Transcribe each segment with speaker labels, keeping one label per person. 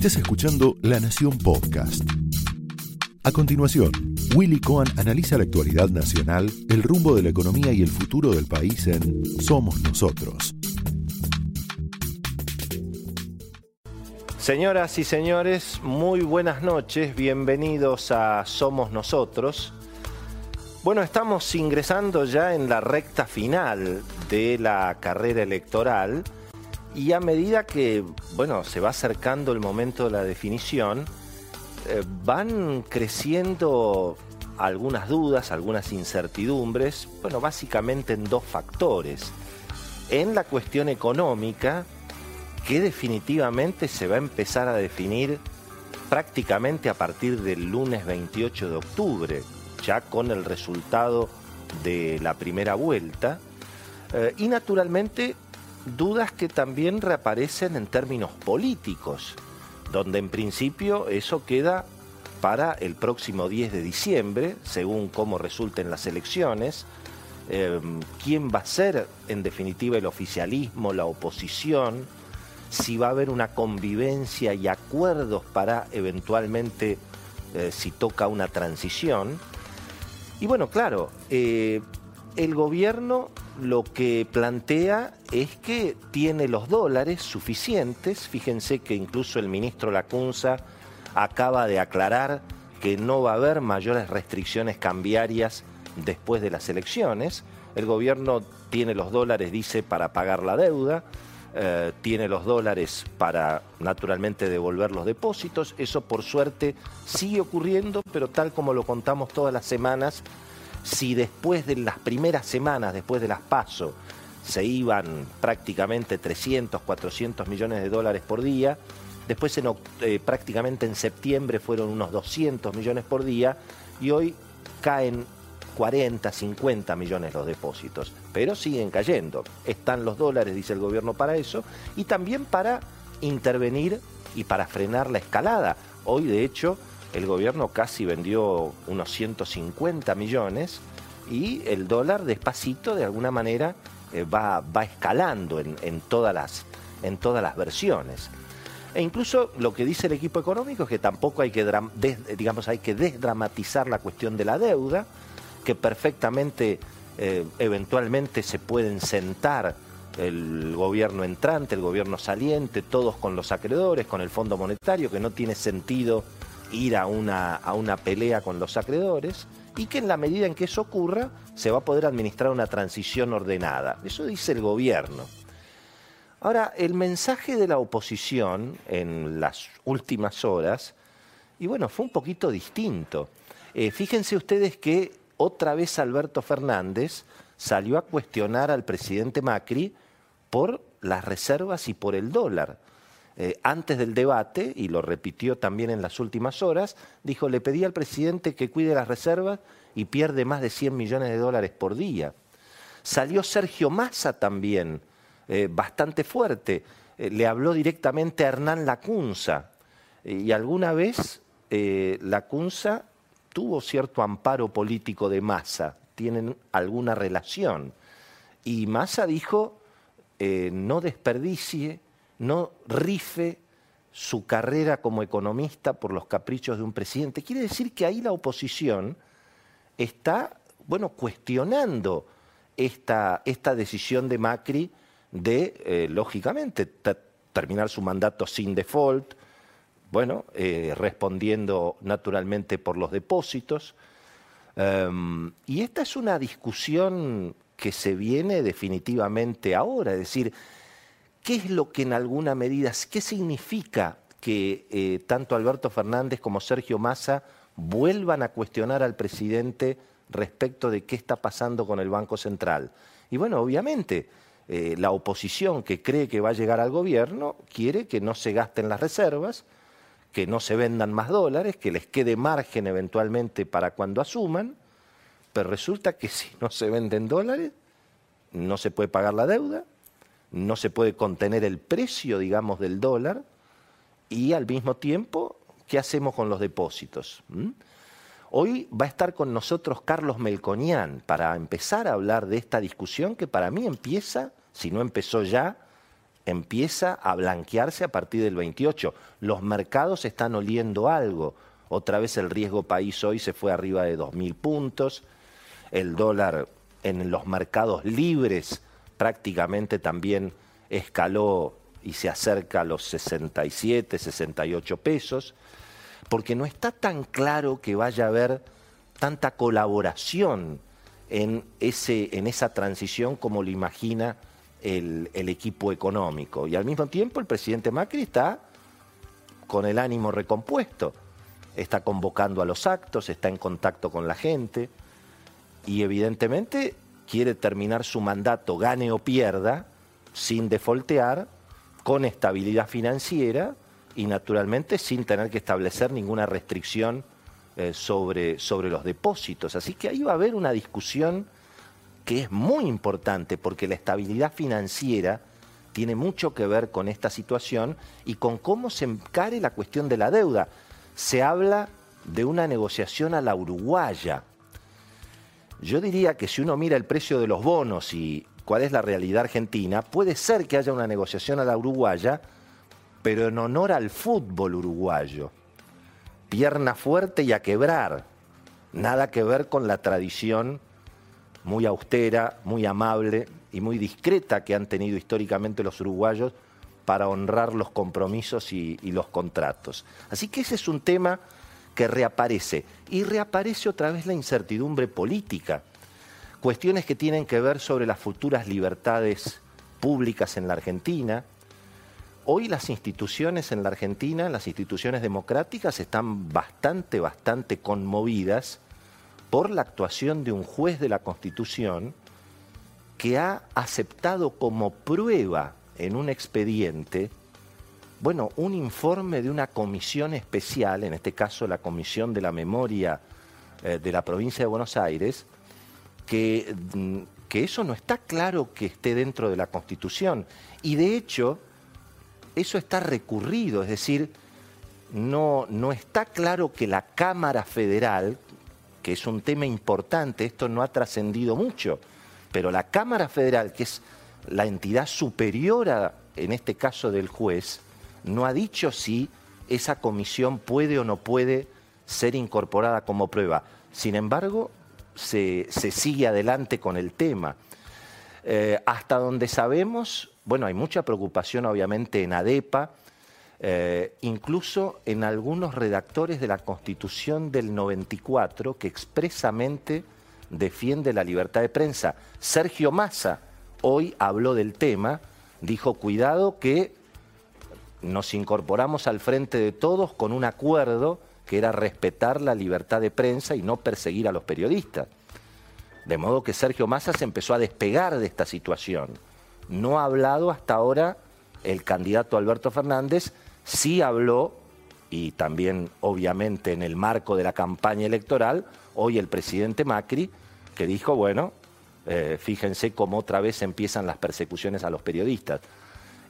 Speaker 1: Estás escuchando La Nación Podcast. A continuación, Willy Cohen analiza la actualidad nacional, el rumbo de la economía y el futuro del país en Somos Nosotros.
Speaker 2: Señoras y señores, muy buenas noches, bienvenidos a Somos Nosotros. Bueno, estamos ingresando ya en la recta final de la carrera electoral y a medida que, bueno, se va acercando el momento de la definición, eh, van creciendo algunas dudas, algunas incertidumbres, bueno, básicamente en dos factores. En la cuestión económica, que definitivamente se va a empezar a definir prácticamente a partir del lunes 28 de octubre, ya con el resultado de la primera vuelta. Eh, y naturalmente dudas que también reaparecen en términos políticos, donde en principio eso queda para el próximo 10 de diciembre, según cómo resulten las elecciones, em, quién va a ser en definitiva el oficialismo, la oposición, si va a haber una convivencia y acuerdos para eventualmente, eh, si toca una transición. Y bueno, claro, eh, el gobierno lo que plantea es que tiene los dólares suficientes. Fíjense que incluso el ministro Lacunza acaba de aclarar que no va a haber mayores restricciones cambiarias después de las elecciones. El gobierno tiene los dólares, dice, para pagar la deuda, eh, tiene los dólares para naturalmente devolver los depósitos. Eso por suerte sigue ocurriendo, pero tal como lo contamos todas las semanas, si después de las primeras semanas, después de las PASO, se iban prácticamente 300, 400 millones de dólares por día, después en, eh, prácticamente en septiembre fueron unos 200 millones por día y hoy caen 40, 50 millones los depósitos, pero siguen cayendo. Están los dólares, dice el gobierno, para eso y también para intervenir y para frenar la escalada. Hoy, de hecho, el gobierno casi vendió unos 150 millones y el dólar despacito de alguna manera eh, va, va, escalando en, todas las, en todas las versiones. E incluso lo que dice el equipo económico es que tampoco hay que, digamos, hay que desdramatizar la cuestión de la deuda, que perfectamente eh, eventualmente se pueden sentar el gobierno entrante, el gobierno saliente, todos con los acreedores, con el Fondo Monetario, que no tiene sentido ir a una, a una pelea con los acreedores y que en la medida en que eso ocurra se va a poder administrar una transición ordenada. Eso dice el gobierno. Ahora, el mensaje de la oposición en las últimas horas, y bueno, fue un poquito distinto. Eh, fíjense ustedes que otra vez Alberto Fernández salió a cuestionar al presidente Macri por las reservas y por el dólar. Eh, antes del debate, y lo repitió también en las últimas horas, dijo, le pedí al presidente que cuide las reservas y pierde más de 100 millones de dólares por día. Salió Sergio Massa también, eh, bastante fuerte, eh, le habló directamente a Hernán Lacunza, y alguna vez Lacunza tuvo cierto amparo político de Massa, tienen alguna relación. Y Massa dijo, no desperdicie no rife su carrera como economista por los caprichos de un presidente. Quiere decir que ahí la oposición está, bueno, cuestionando esta, esta decisión de Macri de, eh, lógicamente, terminar su mandato sin default, bueno, eh, respondiendo naturalmente por los depósitos. Em, y esta es una discusión que se viene definitivamente ahora, es decir, ¿Qué es lo que en alguna medida, qué significa que eh, tanto Alberto Fernández como Sergio Massa vuelvan a cuestionar al presidente respecto de qué está pasando con el Banco Central? Y bueno, obviamente, eh, la oposición que cree que va a llegar al gobierno quiere que no se gasten las reservas, que no se vendan más dólares, que les quede margen eventualmente para cuando asuman, pero resulta que si no se venden dólares, no se puede pagar la deuda, no se puede contener el precio, digamos, del dólar y al mismo tiempo, ¿qué hacemos con los depósitos? ¿Mm? Hoy va a estar con nosotros Carlos Melconian para empezar a hablar de esta discusión que para mí empieza, si no empezó ya, empieza a blanquearse a partir del 28. Los mercados están oliendo algo. Otra vez el riesgo país hoy se fue arriba de 2.000 puntos. El dólar en los mercados libres prácticamente también escaló y se acerca a los 67, 68 pesos, porque no está tan claro que vaya a haber tanta colaboración en, ese, en esa transición como lo imagina el, el equipo económico. Y al mismo tiempo el presidente Macri está con el ánimo recompuesto, está convocando a los actos, está en contacto con la gente y evidentemente quiere terminar su mandato, gane o pierda, sin defoltear, con estabilidad financiera y naturalmente sin tener que establecer ninguna restricción eh, sobre, sobre los depósitos. Así que ahí va a haber una discusión que es muy importante porque la estabilidad financiera tiene mucho que ver con esta situación y con cómo se encare la cuestión de la deuda. Se habla de una negociación a la uruguaya. Yo diría que si uno mira el precio de los bonos y cuál es la realidad argentina, puede ser que haya una negociación a la uruguaya, pero en honor al fútbol uruguayo. Pierna fuerte y a quebrar. Nada que ver con la tradición muy austera, muy amable y muy discreta que han tenido históricamente los uruguayos para honrar los compromisos y, y, los contratos. Así que ese es un tema que reaparece. Y reaparece otra vez la incertidumbre política. Cuestiones que tienen que ver sobre las futuras libertades públicas en la Argentina. Hoy las instituciones en la Argentina, las instituciones democráticas, están bastante, bastante conmovidas por la actuación de un juez de la Constitución que ha aceptado como prueba en un expediente, bueno, un informe de una comisión especial, en este caso la Comisión de la Memoria eh, de la provincia de Buenos Aires, que, mm, que eso no está claro que esté dentro de la Constitución. Y de hecho, eso está recurrido, es decir, no, no está claro que la Cámara Federal, que es un tema importante, esto no ha trascendido mucho, pero la Cámara Federal, que es la entidad superior en este caso del juez, no ha dicho si esa comisión puede o no puede ser incorporada como prueba. Sin embargo, se, sigue adelante con el tema. Eh, hasta donde sabemos, bueno, hay mucha preocupación obviamente en ADEPA, eh, incluso en algunos redactores de la Constitución del 94 que expresamente defiende la libertad de prensa. Sergio Massa hoy habló del tema, dijo, cuidado que nos incorporamos al frente de todos con un acuerdo que era respetar la libertad de prensa y no perseguir a los periodistas. De modo que Sergio Massa se empezó a despegar de esta situación. No ha hablado hasta ahora el candidato Alberto Fernández, sí habló, y también obviamente en el marco de la campaña electoral, hoy el presidente Macri, que dijo, bueno, eh, fíjense cómo otra vez empiezan las persecuciones a los periodistas.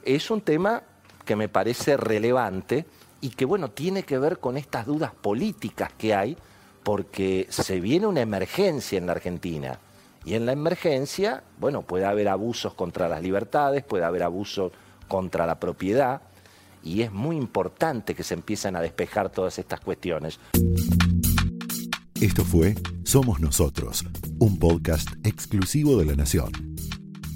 Speaker 2: Es un tema que me parece relevante y que, bueno, tiene que ver con estas dudas políticas que hay, porque se viene una emergencia en la Argentina. Y en la emergencia, bueno, puede haber abusos contra las libertades, puede haber abusos contra la propiedad, y es muy importante que se empiecen a despejar todas estas cuestiones.
Speaker 1: Esto fue Somos Nosotros, un podcast exclusivo de La Nación.